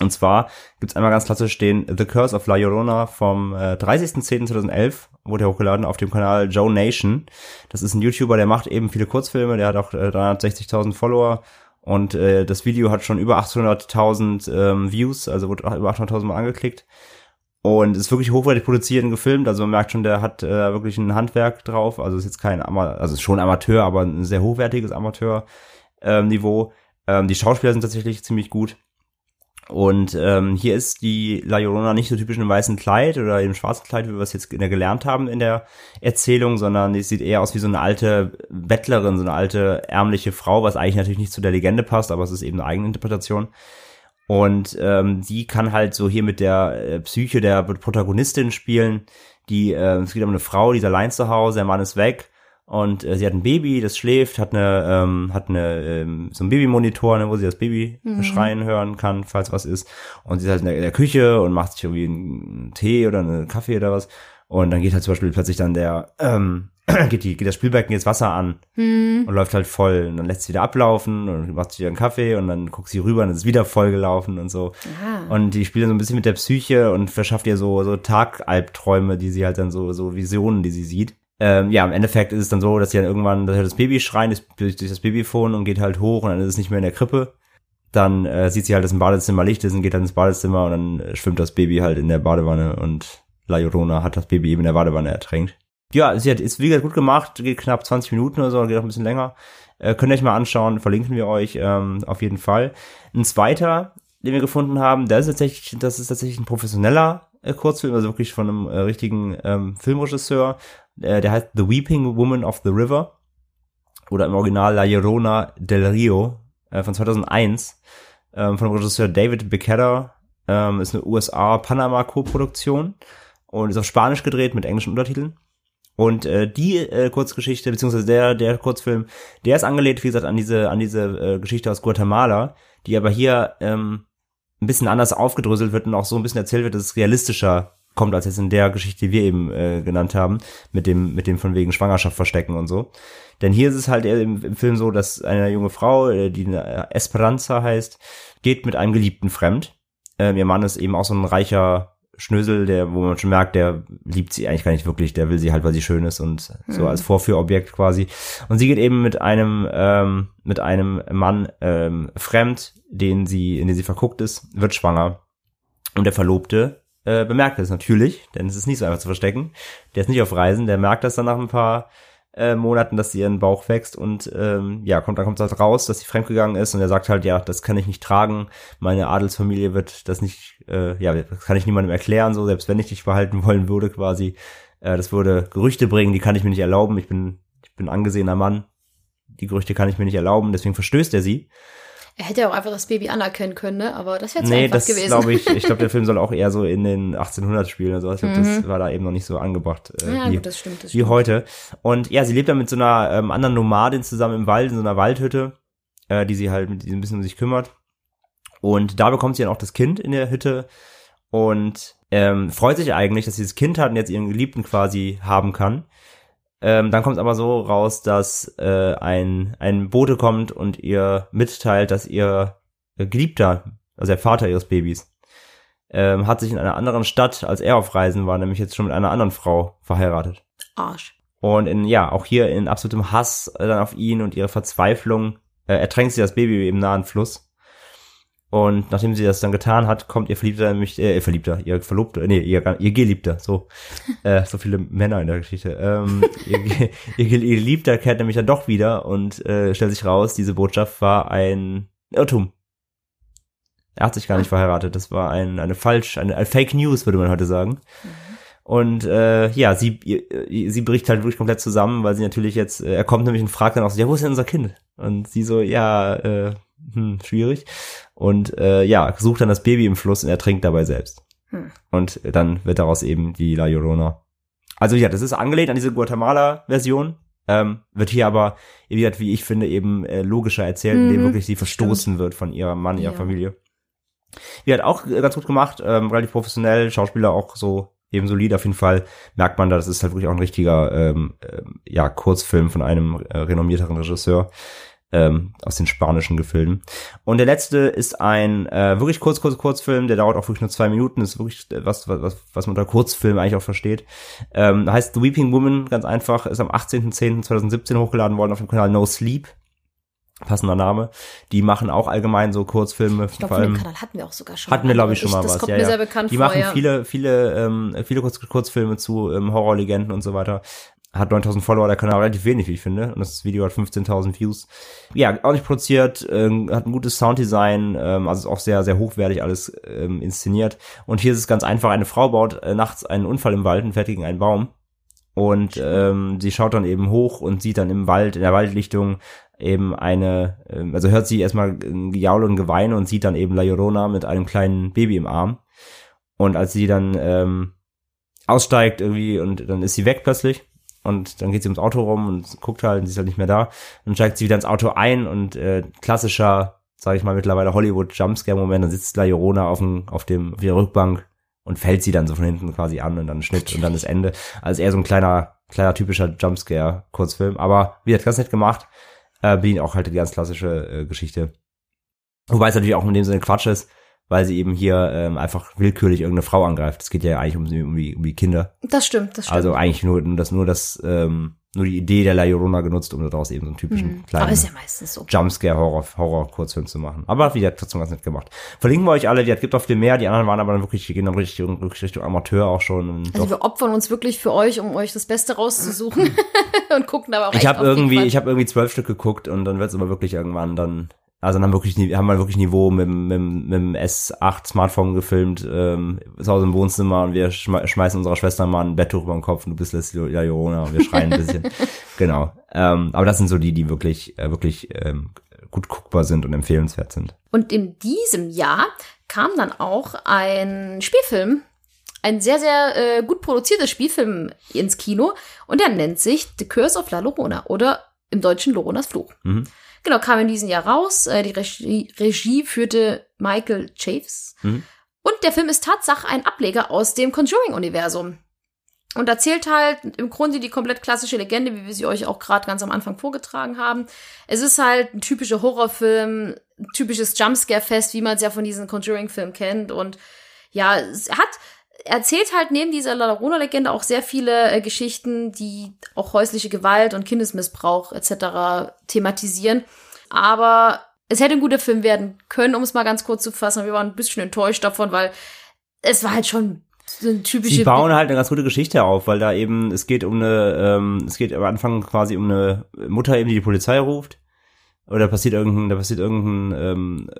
Und zwar gibt's einmal ganz klassisch den The Curse of La Llorona vom äh, 30.10.2011, wurde hochgeladen auf dem Kanal Joe Nation. Das ist ein YouTuber, der macht eben viele Kurzfilme, der hat auch äh, 360.000 Follower und äh, das Video hat schon über 800.000 ähm, Views, also wurde über 800.000 Mal angeklickt. Und ist wirklich hochwertig produziert und gefilmt. Also man merkt schon, der hat äh, wirklich ein Handwerk drauf. Also ist jetzt kein Ama also ist schon Amateur, aber ein sehr hochwertiges Amateur-Niveau. Ähm, die Schauspieler sind tatsächlich ziemlich gut. Und ähm, hier ist die La Llorona nicht so typisch einem weißen Kleid oder im schwarzen Kleid, wie wir es jetzt gelernt haben in der Erzählung, sondern die sieht eher aus wie so eine alte Bettlerin, so eine alte ärmliche Frau, was eigentlich natürlich nicht zu der Legende passt, aber es ist eben eine eigene Interpretation. Und ähm, die kann halt so hier mit der äh, Psyche der Protagonistin spielen. Die, äh, es geht um eine Frau, die ist allein zu Hause, der Mann ist weg und äh, sie hat ein Baby, das schläft, hat eine, ähm, hat eine, ähm, so ein Babymonitor, ne, wo sie das Baby schreien hören kann, falls was ist. Und sie ist halt in der, in der Küche und macht sich irgendwie einen Tee oder einen Kaffee oder was. Und dann geht halt zum Beispiel plötzlich dann der, ähm, (clears throat) geht, die, geht das Spülbecken jetzt Wasser an und läuft halt voll. Und dann lässt sie wieder ablaufen und macht sich wieder einen Kaffee und dann guckt sie rüber und es ist wieder voll gelaufen und so. Ah. Und die spielt dann so ein bisschen mit der Psyche und verschafft ihr so, so Tagalbträume, die sie halt dann so, so Visionen, die sie sieht. Ähm, ja, im Endeffekt ist es dann so, dass sie dann irgendwann, dass das Baby schreien das, durch das Babyphone und geht halt hoch und dann ist es nicht mehr in der Krippe. Dann äh, sieht sie halt, dass im Badezimmer Licht ist und geht dann ins Badezimmer und dann schwimmt das Baby halt in der Badewanne und La Llorona hat das Baby eben in der Badewanne ertränkt. Ja, sie hat, ist wie gesagt gut gemacht, geht knapp 20 Minuten oder so, geht auch ein bisschen länger. Äh, könnt ihr euch mal anschauen, verlinken wir euch ähm, auf jeden Fall. Ein zweiter, den wir gefunden haben, der ist tatsächlich, das ist tatsächlich ein professioneller Kurzfilm, also wirklich von einem äh, richtigen ähm, Filmregisseur. Äh, der heißt The Weeping Woman of the River. oder im Original La Llorona del Rio äh, von 2001 ähm, von Regisseur David Becerra. Ähm, ist eine USA-Panama-Co-Produktion und ist auf Spanisch gedreht mit englischen Untertiteln. Und äh, die äh, Kurzgeschichte, beziehungsweise der, der Kurzfilm, der ist angelehnt, wie gesagt, an diese, an diese äh, Geschichte aus Guatemala, die aber hier ähm, ein bisschen anders aufgedröselt wird und auch so ein bisschen erzählt wird, dass es realistischer kommt als jetzt in der Geschichte, die wir eben äh, genannt haben, mit dem, mit dem von wegen Schwangerschaft verstecken und so. Denn hier ist es halt im, im Film so, dass eine junge Frau, äh, die Esperanza heißt, geht mit einem Geliebten fremd. Ähm, ihr Mann ist eben auch so ein reicher Schnösel, der, wo man schon merkt, der liebt sie eigentlich gar nicht wirklich, der will sie halt, weil sie schön ist und so Mhm. als Vorführobjekt quasi. Und sie geht eben mit einem, ähm, mit einem Mann ähm, fremd, den sie, in den sie verguckt ist, wird schwanger. Und der Verlobte äh, bemerkt das natürlich, denn es ist nicht so einfach zu verstecken. Der ist nicht auf Reisen, der merkt das dann nach ein paar äh, Monaten, dass sie ihren Bauch wächst und ähm, ja, kommt, dann kommt halt raus, dass sie fremdgegangen ist und er sagt halt, ja, das kann ich nicht tragen, meine Adelsfamilie wird das nicht, äh, ja, das kann ich niemandem erklären, so, selbst wenn ich dich behalten wollen würde quasi, äh, das würde Gerüchte bringen, die kann ich mir nicht erlauben, ich bin, ich bin angesehener Mann, die Gerüchte kann ich mir nicht erlauben, deswegen verstößt er sie. Er hätte ja auch einfach das Baby anerkennen können, ne? Aber das wäre zu Nee, einfach das gewesen. glaube ich, ich glaube, der (laughs) Film soll auch eher so in den 1800 spielen oder so. Ich glaube, das war da eben noch nicht so angebracht äh, Mhm. ja, wie, gut, das stimmt. Das wie stimmt. heute. Und ja, sie lebt dann mit so einer ähm, anderen Nomadin zusammen im Wald, in so einer Waldhütte, äh, die sie halt mit die ein bisschen um sich kümmert. Und da bekommt sie dann auch das Kind in der Hütte und ähm, freut sich eigentlich, dass sie das Kind hat und jetzt ihren Geliebten quasi haben kann. Ähm, dann kommt es aber so raus, dass äh, ein, ein Bote kommt und ihr mitteilt, dass ihr Geliebter, also der Vater ihres Babys, ähm, hat sich in einer anderen Stadt, als er auf Reisen war, nämlich jetzt schon mit einer anderen Frau verheiratet. Arsch. Und in, ja, auch hier in absolutem Hass äh, dann auf ihn und ihre Verzweiflung äh, ertränkt sie das Baby im nahen Fluss. Und nachdem sie das dann getan hat, kommt ihr Verliebter nämlich, äh, ihr Verliebter, ihr Verlobter, nee, ihr, ihr Geliebter, so, (laughs) äh, so viele Männer in der Geschichte. Ähm, ihr, (laughs) ihr, Ge- ihr Geliebter kehrt nämlich dann doch wieder und äh, stellt sich raus, diese Botschaft war ein Irrtum. Er hat sich gar nicht verheiratet. Das war ein, eine falsch, eine, eine Fake News, würde man heute sagen. Und äh, ja, sie, ihr, sie bricht halt wirklich komplett zusammen, weil sie natürlich jetzt, äh, er kommt nämlich und fragt dann auch so, ja, wo ist denn unser Kind? Und sie so, ja, äh, hm, schwierig. Und äh, ja, sucht dann das Baby im Fluss und ertrinkt dabei selbst. Hm. Und dann wird daraus eben die La Llorona. Also ja, das ist angelehnt an diese Guatemala-Version. Ähm, wird hier aber, wie gesagt, wie ich finde, eben äh, logischer erzählt, indem Mhm, wirklich sie verstoßen wird von ihrem Mann, ihrer Ja. Familie. Die hat auch äh, ganz gut gemacht, ähm, relativ professionell, Schauspieler auch so eben solid auf jeden Fall. Merkt man da, das ist halt wirklich auch ein richtiger ähm, ähm, ja, Kurzfilm von einem äh, renommierteren Regisseur ähm, aus den spanischen Gefilden. Und der letzte ist ein äh, wirklich kurz, kurz, Kurzfilm, der dauert auch wirklich nur zwei Minuten, ist wirklich äh, was, was, was man unter Kurzfilm eigentlich auch versteht. Ähm, heißt The Weeping Woman, ganz einfach, ist am 18.10.2017 hochgeladen worden auf dem Kanal No Sleep. Passender Name. Die machen auch allgemein so Kurzfilme. Ich glaube, dem Kanal hatten wir auch sogar schon. Hatten wir, glaube ich, schon mal das was. kommt ja, mir ja. sehr bekannt Die vor, machen ja. viele, viele, ähm, viele Kurz Kurzfilme zu ähm, Horrorlegenden und so weiter. Hat 9000 Follower, der Kanal relativ wenig, wie ich finde. Und das Video hat 15.000 Views. Ja, auch nicht produziert, ähm, hat ein gutes Sounddesign, ähm, also ist auch sehr, sehr hochwertig alles ähm, inszeniert. Und hier ist es ganz einfach, eine Frau baut äh, nachts einen Unfall im Wald und fährt gegen einen Baum. Und ähm, sie schaut dann eben hoch und sieht dann im Wald, in der Waldlichtung eben eine, ähm, also hört sie erstmal Gejaul und Geweine und sieht dann eben La Llorona mit einem kleinen Baby im Arm. Und als sie dann ähm, aussteigt irgendwie und dann ist sie weg plötzlich und dann geht sie ums Auto rum und guckt halt und sie ist halt nicht mehr da. Dann steigt sie wieder ins Auto ein und äh, klassischer, sage ich mal mittlerweile Hollywood Jumpscare Moment, dann sitzt La Llorona auf dem auf dem auf der Rückbank und fällt sie dann so von hinten quasi an und dann Schnitt und dann das Ende. Also eher so ein kleiner kleiner typischer Jumpscare Kurzfilm, aber wie hat ganz nett gemacht. Äh, bedient auch halt die ganz klassische äh, Geschichte. Wobei es natürlich auch in dem Sinne Quatsch ist, weil sie eben hier ähm, einfach willkürlich irgendeine Frau angreift. Es geht ja eigentlich um, um, die, um die Kinder. Das stimmt, das stimmt. Also eigentlich nur nur das, nur das, ähm, nur die Idee der La Llorona genutzt, um daraus eben so einen typischen Mhm. kleinen ja meistens so. Jumpscare Horror Horror Kurzfilm zu machen. Aber wie gesagt, trotzdem ganz nett gemacht. Verlinken wir euch alle. Die hat gibt auch viel mehr. Die anderen waren aber dann wirklich, die gehen dann richtig, wirklich Richtung Amateur auch schon. Also doch- wir opfern uns wirklich für euch, um euch das Beste rauszusuchen (laughs) und gucken aber auch ich habe irgendwie, ich habe irgendwie zwölf Stück geguckt und dann wird es aber wirklich irgendwann dann Also dann haben, wirklich, haben wir wirklich Niveau mit, dem- mit, dem- mit dem S8 Smartphone gefilmt, ähm, zu Hause im Wohnzimmer und wir schme schmeißen unserer Schwester mal ein Betttuch über den Kopf und du bist Leslie Jorona und wir schreien ein bisschen. (laughs) genau. Ähm, aber das sind so die, die wirklich, äh, wirklich ähm, gut guckbar sind und empfehlenswert sind. Und in diesem Jahr kam dann auch ein Spielfilm, ein sehr, sehr äh, gut produzierter Spielfilm ins Kino und der nennt sich The Curse of La Llorona oder im Deutschen Loronas Fluch. Mhm. Genau, kam in diesem Jahr raus. Äh, die Regie, Regie führte Michael Chaves. Mhm. Und der Film ist Tatsache ein Ableger aus dem Conjuring-Universum. Und erzählt halt im Grunde die komplett klassische Legende, wie wir sie euch auch gerade ganz am Anfang vorgetragen haben. Es ist halt ein typischer Horrorfilm, ein typisches Jumpscare-Fest, wie man es ja von diesen Conjuring-Filmen kennt. Und ja, es hat erzählt halt neben dieser La Llorona-Legende auch sehr viele äh, Geschichten, die auch häusliche Gewalt und Kindesmissbrauch etc. thematisieren. Aber es hätte ein guter Film werden können, um es mal ganz kurz zu fassen. Wir waren ein bisschen enttäuscht davon, weil es war halt schon so eine typische. Sie bauen halt eine ganz gute Geschichte auf, weil da eben, es geht um eine, ähm, es geht am Anfang quasi um eine Mutter eben, die die Polizei ruft. Oder da passiert irgendein, da passiert irgendein, ähm,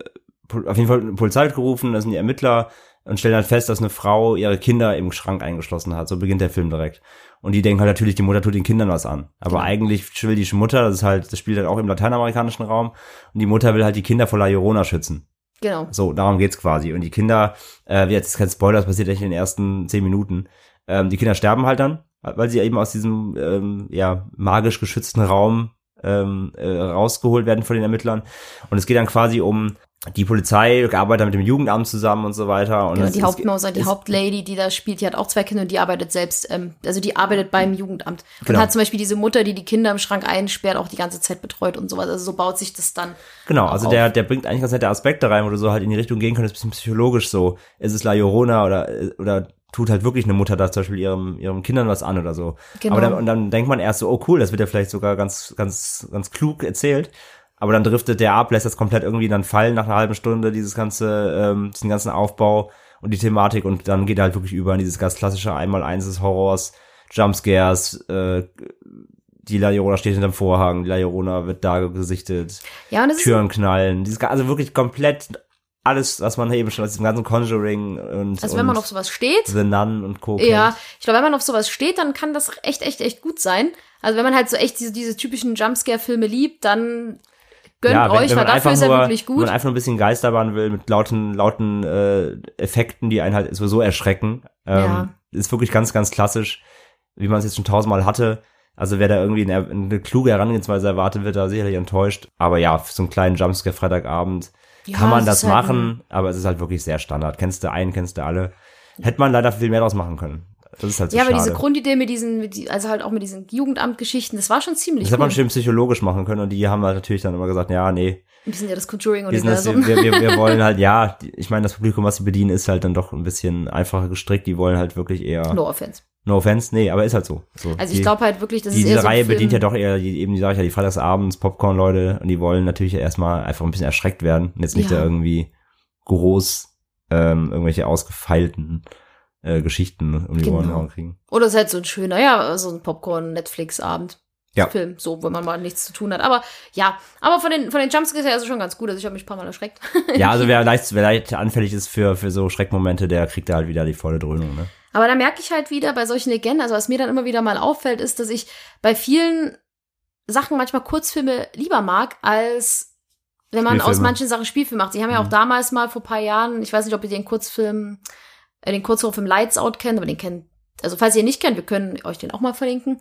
auf jeden Fall eine Polizei gerufen, da sind die Ermittler und stellen halt fest, dass eine Frau ihre Kinder im Schrank eingeschlossen hat. So beginnt der Film direkt. Und die denken halt natürlich, die Mutter tut den Kindern was an. Aber Genau. eigentlich will die Mutter, das ist halt, das spielt halt auch im lateinamerikanischen Raum, und die Mutter will halt die Kinder vor La Llorona schützen. genau. So, darum geht's quasi. Und die Kinder, äh, jetzt ist kein Spoiler, das passiert echt in den ersten zehn Minuten. Ähm, die Kinder sterben halt dann, weil sie eben aus diesem ähm, ja magisch geschützten Raum ähm, äh, rausgeholt werden von den Ermittlern. Und es geht dann quasi um die Polizei, arbeitet mit dem Jugendamt zusammen und so weiter. Und Genau, die Hauptmauser, die Hauptlady, die da spielt, die hat auch zwei Kinder und die arbeitet selbst, ähm, also die arbeitet beim Jugendamt. Und Genau. hat zum Beispiel diese Mutter, die die Kinder im Schrank einsperrt, auch die ganze Zeit betreut und sowas. Also so baut sich das dann. Genau, also auf. der, der bringt eigentlich ganz nette Aspekte rein, wo du so halt in die Richtung gehen könntest, bisschen psychologisch so. Ist es La Llorona oder, oder tut halt wirklich eine Mutter da zum Beispiel ihrem, ihrem Kindern was an oder so. Genau. Aber dann, und dann denkt man erst so, oh cool, das wird ja vielleicht sogar ganz, ganz, ganz klug erzählt. Aber dann driftet der ab, lässt das komplett irgendwie dann fallen nach einer halben Stunde, dieses ganze, ähm, diesen ganzen Aufbau und die Thematik und dann geht er halt wirklich über in dieses ganz klassische Einmal-Eins des Horrors, Jumpscares, äh, die La Llorona steht hinterm Vorhang, die La Llorona wird da gesichtet. Ja, Türen knallen. Dieses, also wirklich komplett alles, was man eben schon aus diesem ganzen Conjuring und, Also wenn man auf sowas steht, The Nun und Co. ja, kennt. ich glaube, wenn man auf sowas steht, dann kann das echt, echt, echt gut sein. Also wenn man halt so echt diese, diese typischen Jumpscare-Filme liebt, dann gönnt ja, wenn, euch, wenn weil man dafür einfach ist nur, er wirklich Wenn gut. man einfach nur ein bisschen Geisterbahn will mit lauten, lauten äh, Effekten, die einen halt sowieso erschrecken. Ähm, Ja. Ist wirklich ganz, ganz klassisch, wie man es jetzt schon tausendmal hatte. Also wer da irgendwie eine, eine kluge Herangehensweise erwartet, wird da sicherlich enttäuscht. Aber ja, für so einen kleinen Jumpscare Freitagabend Ja, kann man das ist halt machen, aber es ist halt wirklich sehr Standard. Kennst du einen, kennst du alle. Hätte man leider viel mehr draus machen können. Das ist halt so ja, aber schade. diese Grundidee mit diesen, mit die, also halt auch mit diesen Jugendamtgeschichten, das war schon ziemlich das hätte man schön psychologisch machen können und die haben halt natürlich dann immer gesagt, ja, nee, Wir sind ja das Conjuring-Universum. wir, wir, wir wollen halt, ja, ich meine, das Publikum, was sie bedienen, ist halt dann doch ein bisschen einfacher gestrickt, die wollen halt wirklich eher, no, No offense. offense, nee, aber ist halt so. so Also ich glaube halt wirklich, das die, diese so Reihe bedient ja doch eher, die, eben, die sage ich ja, die Freitagsabends Popcorn-Leute und die wollen natürlich erstmal einfach ein bisschen erschreckt werden und jetzt nicht Ja. da irgendwie groß ähm, irgendwelche ausgefeilten äh, Geschichten um die Ohren Genau. hauen kriegen. Oder es ist halt so ein schöner, ja, so ein Popcorn-Netflix-Abend. Ja. Film, so, wo man mal nichts zu tun hat. Aber ja, aber von den, von den Jumpscares her ist es schon ganz gut. Also ich habe mich ein paar Mal erschreckt. (laughs) Ja, also wer (laughs) leicht, wer leicht anfällig ist für, für so Schreckmomente, der kriegt da halt wieder die volle Dröhnung, ne? Aber da merke ich halt wieder bei solchen Legenden, also was mir dann immer wieder mal auffällt, ist, dass ich bei vielen Sachen manchmal Kurzfilme lieber mag, als wenn man aus manchen Sachen Spielfilme macht. Sie haben ja auch Mhm. damals mal vor ein paar Jahren, ich weiß nicht, ob ihr den Kurzfilm, äh, den Kurzfilm Lights Out kennt, aber den kennt, also falls ihr ihn nicht kennt, wir können euch den auch mal verlinken.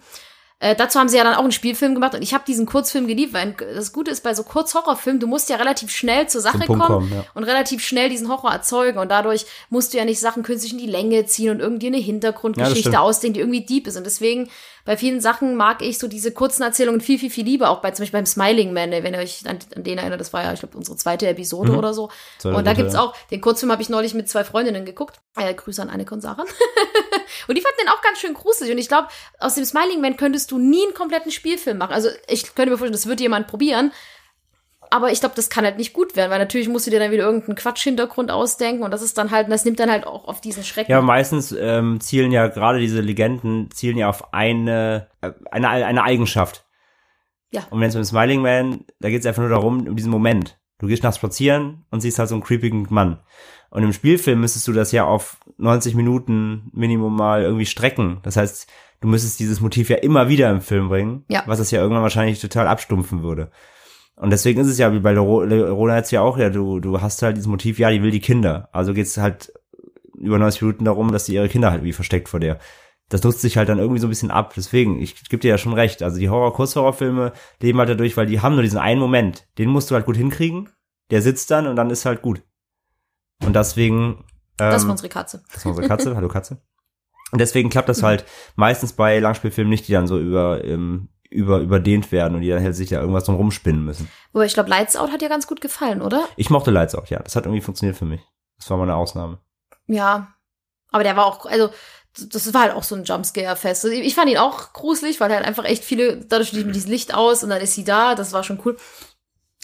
Äh, dazu haben sie ja dann auch einen Spielfilm gemacht und ich habe diesen Kurzfilm geliebt, weil das Gute ist bei so Kurzhorrorfilmen, du musst ja relativ schnell zur Sache kommen kommen, ja. und relativ schnell diesen Horror erzeugen und dadurch musst du ja nicht Sachen künstlich in die Länge ziehen und irgendwie eine Ja, Hintergrundgeschichte stimmt. ausdenken, die irgendwie deep ist und deswegen bei vielen Sachen mag ich so diese kurzen Erzählungen viel, viel, viel lieber, auch bei zum Beispiel beim Smiling Man, wenn ihr euch an, an den erinnert, das war ja, ich glaube, unsere zweite Episode Mhm. oder so. Zweite und da gibt's ja. auch, den Kurzfilm habe ich neulich mit zwei Freundinnen geguckt. Äh, Grüße an Annika und Sarah. (laughs) und die fanden den auch ganz schön gruselig. Und ich glaube, aus dem Smiling Man könntest du nie einen kompletten Spielfilm machen. Also ich könnte mir vorstellen, das wird jemand probieren. Aber ich glaube, das kann halt nicht gut werden, weil natürlich musst du dir dann wieder irgendeinen Quatsch-Hintergrund ausdenken und das ist dann halt, das nimmt dann halt auch auf diesen Schrecken. Ja, meistens ähm, zielen ja gerade diese Legenden zielen ja auf eine äh, eine, eine Eigenschaft. Ja. Und wenn es mit dem Smiling Man, da geht es einfach nur darum, um diesen Moment. Du gehst nachts spazieren und siehst halt so einen creepigen Mann. Und im Spielfilm müsstest du das ja auf 90 Minuten Minimum mal irgendwie strecken. Das heißt, du müsstest dieses Motiv ja immer wieder im Film bringen, Ja. was es ja irgendwann wahrscheinlich total abstumpfen würde. Und deswegen ist es ja wie bei Lerona jetzt ja auch, ja, du, du hast halt dieses Motiv, ja, die will die Kinder. Also geht's halt über 90 Minuten darum, dass sie ihre Kinder halt irgendwie versteckt vor der. Das nutzt sich halt dann irgendwie so ein bisschen ab. Deswegen, ich gebe dir ja schon recht. Also die Horror-Kurzhorrorfilme leben halt dadurch, weil die haben nur diesen einen Moment. Den musst du halt gut hinkriegen. Der sitzt dann und dann ist halt gut. Und deswegen. Ähm, Das war unsere Katze. das war unsere Katze. Hallo Katze. Und deswegen klappt das halt meistens bei Langspielfilmen nicht, die dann so über, ähm, über, überdehnt werden und die dann halt sich da irgendwas drum rumspinnen müssen. Wobei ich glaube, Lights Out hat dir ganz gut gefallen, oder? Ich mochte Lights Out, ja. Das hat irgendwie funktioniert für mich. Das war mal eine Ausnahme. Ja. Aber der war auch, also, das war halt auch so ein Jumpscare-Fest. Ich fand ihn auch gruselig, weil halt einfach echt viele, dadurch mit diesem Licht aus und dann ist sie da, das war schon cool.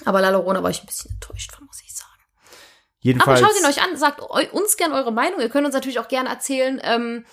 Aber La Llorona war ich ein bisschen enttäuscht von, muss ich sagen. Aber Jedenfalls. schaut ihn euch an, sagt uns gern eure Meinung. Ihr könnt uns natürlich auch gerne erzählen, ähm,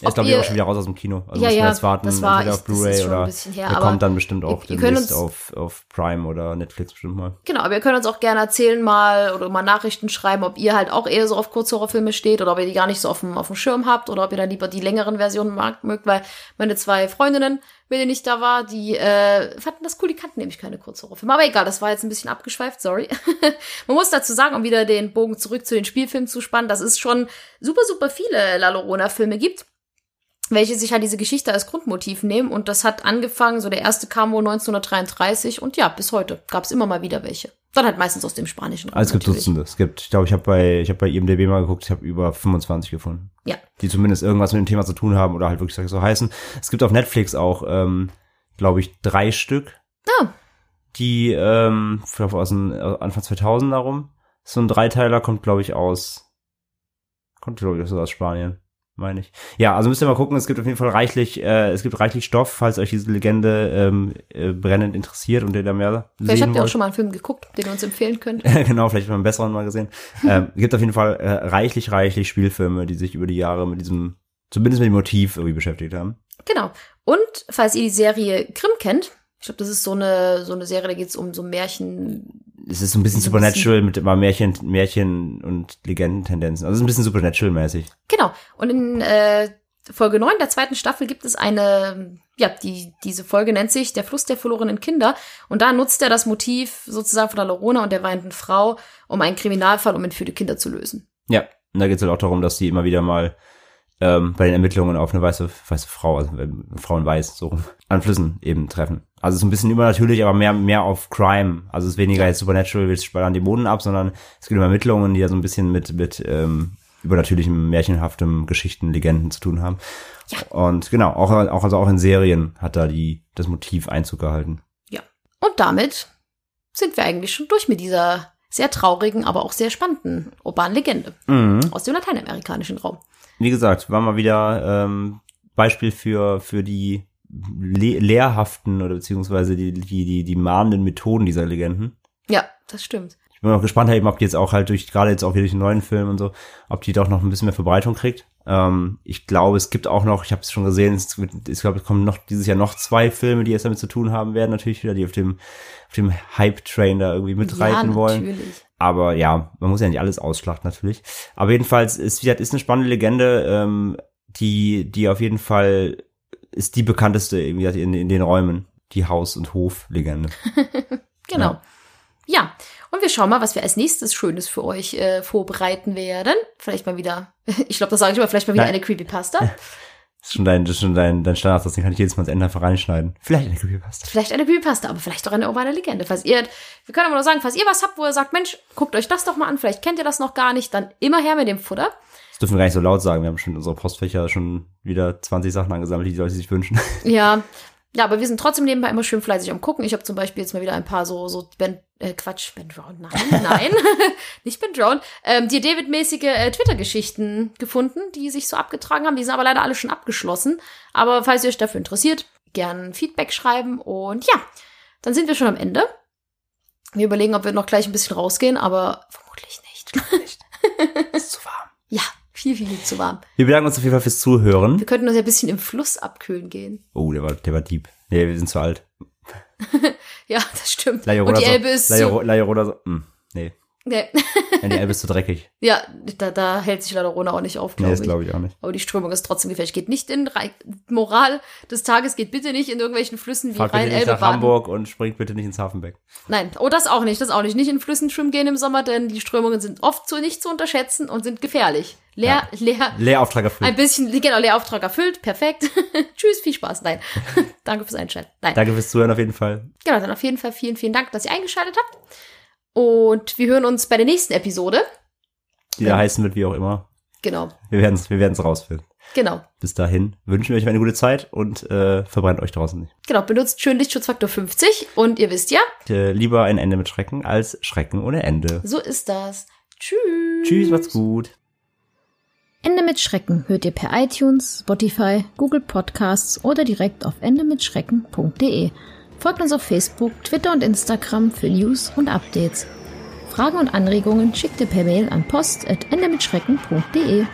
Er ist, glaube ich, auch schon wieder raus aus dem Kino. Also Ja, ja, jetzt warten, das war- entweder auf Blu-ray oder her, aber kommt dann bestimmt auch ihr- demnächst uns- auf, auf Prime oder Netflix bestimmt mal. Genau, aber ihr könnt uns auch gerne erzählen mal oder mal Nachrichten schreiben, ob ihr halt auch eher so auf Kurzhorrorfilme steht oder ob ihr die gar nicht so auf dem, auf dem Schirm habt oder ob ihr dann lieber die längeren Versionen mag, mögt, weil meine zwei Freundinnen, mit denen ich da war, die äh, fanden das cool, die kannten nämlich keine Kurzhorrorfilme. Aber egal, das war jetzt ein bisschen abgeschweift, sorry. (laughs) Man muss dazu sagen, um wieder den Bogen zurück zu den Spielfilmen zu spannen, dass es schon super, super viele La Llorona-Filme gibt welche sich halt diese Geschichte als Grundmotiv nehmen. Und das hat angefangen, so der erste kam wohl 1933 und ja, bis heute gab es immer mal wieder welche. Dann halt meistens aus dem spanischen Raum. Also es gibt natürlich. Dutzende. Es gibt, ich glaube, ich habe bei, ich habe bei IMDb mal geguckt, ich habe über 25 gefunden. Ja. Die zumindest irgendwas mit dem Thema zu tun haben oder halt wirklich so heißen. Es gibt auf Netflix auch, ähm, glaube ich, drei Stück. Ah. Die, ähm, ich glaube, aus dem äh, Anfang 2000 darum. So ein Dreiteiler kommt, glaube ich, aus, kommt, glaube ich, aus Spanien. Meine ich. Ja, also müsst ihr mal gucken, es gibt auf jeden Fall reichlich, äh, es gibt reichlich Stoff, falls euch diese Legende ähm, äh, brennend interessiert und ihr da mehr Vielleicht sehen habt ihr auch schon mal einen Film geguckt, den ihr uns empfehlen könnt. (laughs) genau, vielleicht mal einen besseren mal gesehen. ähm, gibt auf jeden Fall äh, reichlich, reichlich Spielfilme, die sich über die Jahre mit diesem, zumindest mit dem Motiv irgendwie beschäftigt haben. Genau. Und falls ihr die Serie Grimm kennt, ich glaube, das ist so eine, so eine Serie, da geht es um so Märchen. Es ist so ein bisschen Supernatural mit immer Märchen, Märchen und Legendentendenzen. Also es ist ein bisschen Supernatural-mäßig. Genau. Und in äh, Folge 9 der zweiten Staffel gibt es eine, ja, die, diese Folge nennt sich Der Fluss der verlorenen Kinder. Und da nutzt er das Motiv sozusagen von der Lorona und der weinenden Frau, um einen Kriminalfall um entführte Kinder zu lösen. Ja, und da geht es halt auch darum, dass die immer wieder mal ähm, bei den Ermittlungen auf eine weiße, weiße Frau, also äh, Frauen weiß, so rum, an Flüssen eben treffen. Also es ist ein bisschen übernatürlich, aber mehr, mehr auf Crime. Also es ist weniger jetzt Supernatural, wir spallen Dämonen ab, sondern es geht um Ermittlungen, die ja so ein bisschen mit, mit ähm, übernatürlichem, märchenhaftem Geschichten, Legenden zu tun haben. Ja. Und genau, auch, auch, also auch in Serien hat da die, das Motiv Einzug gehalten. Und damit sind wir eigentlich schon durch mit dieser sehr traurigen, aber auch sehr spannenden urbanen Legende Mhm. aus dem lateinamerikanischen Raum. wie gesagt, war mal wieder ähm, Beispiel für, für die le lehrhaften oder beziehungsweise die, die, die, die mahnenden Methoden dieser Legenden. Ja, das stimmt. Ich bin auch gespannt, eben, ob die jetzt auch halt durch, gerade jetzt auch wieder durch den neuen Film und so, ob die doch noch ein bisschen mehr Verbreitung kriegt. Ähm, ich glaube, es gibt auch noch, ich habe es schon gesehen, es, ich glaube, es kommen noch dieses Jahr noch zwei Filme, die jetzt damit zu tun haben werden, natürlich wieder, die auf dem, auf dem Hype-Train da irgendwie mitreiten ja, wollen. natürlich. Aber ja, man muss ja nicht alles ausschlachten natürlich. Aber jedenfalls ist, wie gesagt, ist eine spannende Legende, ähm, die, die auf jeden Fall ist die bekannteste gesagt, in, in den Räumen. Die Haus- und Hof-Legende. (laughs) Genau. Ja. Und wir schauen mal, was wir als nächstes Schönes für euch äh, vorbereiten werden. Vielleicht mal wieder, (laughs) ich glaube, das sage ich immer, vielleicht mal wieder Nein. eine Creepypasta. (laughs) Das ist schon dein, das ist schon dein, dein Standard, das kann ich jedes Mal ins Ende einfach reinschneiden. Vielleicht eine Creepypasta. vielleicht eine Creepypasta, aber vielleicht auch eine urbane Legende. Falls ihr, wir können aber nur sagen, falls ihr was habt, wo ihr sagt, Mensch, guckt euch das doch mal an, vielleicht kennt ihr das noch gar nicht, dann immer her mit dem Futter. Dürfen wir gar nicht so laut sagen. Wir haben schon in unserer Postfächer schon wieder 20 Sachen angesammelt, die die Leute sich wünschen. (laughs) Ja. Ja, aber wir sind trotzdem nebenbei immer schön fleißig am gucken. Ich habe zum Beispiel jetzt mal wieder ein paar so, so Ben, äh, Quatsch, Ben Drown, nein, (laughs) nein, (laughs) nicht Ben Drown, ähm, die David-mäßige äh, Twitter-Geschichten gefunden, die sich so abgetragen haben. Die sind aber leider alle schon abgeschlossen. Aber falls ihr euch dafür interessiert, gern Feedback schreiben und ja, dann sind wir schon am Ende. Wir überlegen, ob wir noch gleich ein bisschen rausgehen, aber vermutlich nicht. Es ist zu warm. Ja, viel, viel, viel zu warm. Wir bedanken uns auf jeden Fall fürs Zuhören. Wir könnten uns ja ein bisschen im Fluss abkühlen gehen. Oh, der war, der war deep. Nee, wir sind zu alt. (laughs) Ja, das stimmt. La und die so- Elbe ist La zu so, mm. Nee, Nee. ja, die Elbe ist zu dreckig. (laughs) ja, da, da hält sich leider Rona auch nicht auf, Nee, glaube das ich. glaube ich auch nicht. Aber die Strömung ist trotzdem gefährlich. Geht nicht in Rhein Moral des Tages, geht bitte nicht in irgendwelchen Flüssen wie Fahrt bitte nicht Rhein-Elbe nach baden. Hamburg und springt bitte nicht ins Hafenbeck. Nein, oh, das auch nicht, das auch nicht. Nicht in Flüssen schwimmen gehen im Sommer, denn die Strömungen sind oft so nicht zu unterschätzen und sind gefährlich. Leer, leer, Lehrauftrag erfüllt. ein bisschen, genau, Lehrauftrag erfüllt, perfekt. (laughs) Tschüss, viel Spaß. Nein, (laughs) danke fürs Einschalten. Nein, Danke fürs Zuhören auf jeden Fall. genau, dann auf jeden Fall vielen, vielen Dank, dass ihr eingeschaltet habt. Und wir hören uns bei der nächsten Episode. Die da heißen wird wie auch immer. Genau, Wir werden es wir werden's rausfinden. genau. Bis dahin wünschen wir euch eine gute Zeit und äh, verbrennt euch draußen nicht. Genau, benutzt schön Lichtschutzfaktor 50 und ihr wisst ja, Äh, lieber ein Ende mit Schrecken als Schrecken ohne Ende. so ist das. Tschüss. Tschüss, macht's gut. Ende mit Schrecken hört ihr per iTunes, Spotify, Google Podcasts oder direkt auf endemitschrecken.de. Folgt uns auf Facebook, Twitter und Instagram für News und Updates. Fragen und Anregungen schickt ihr per Mail an post.endemitschrecken.de.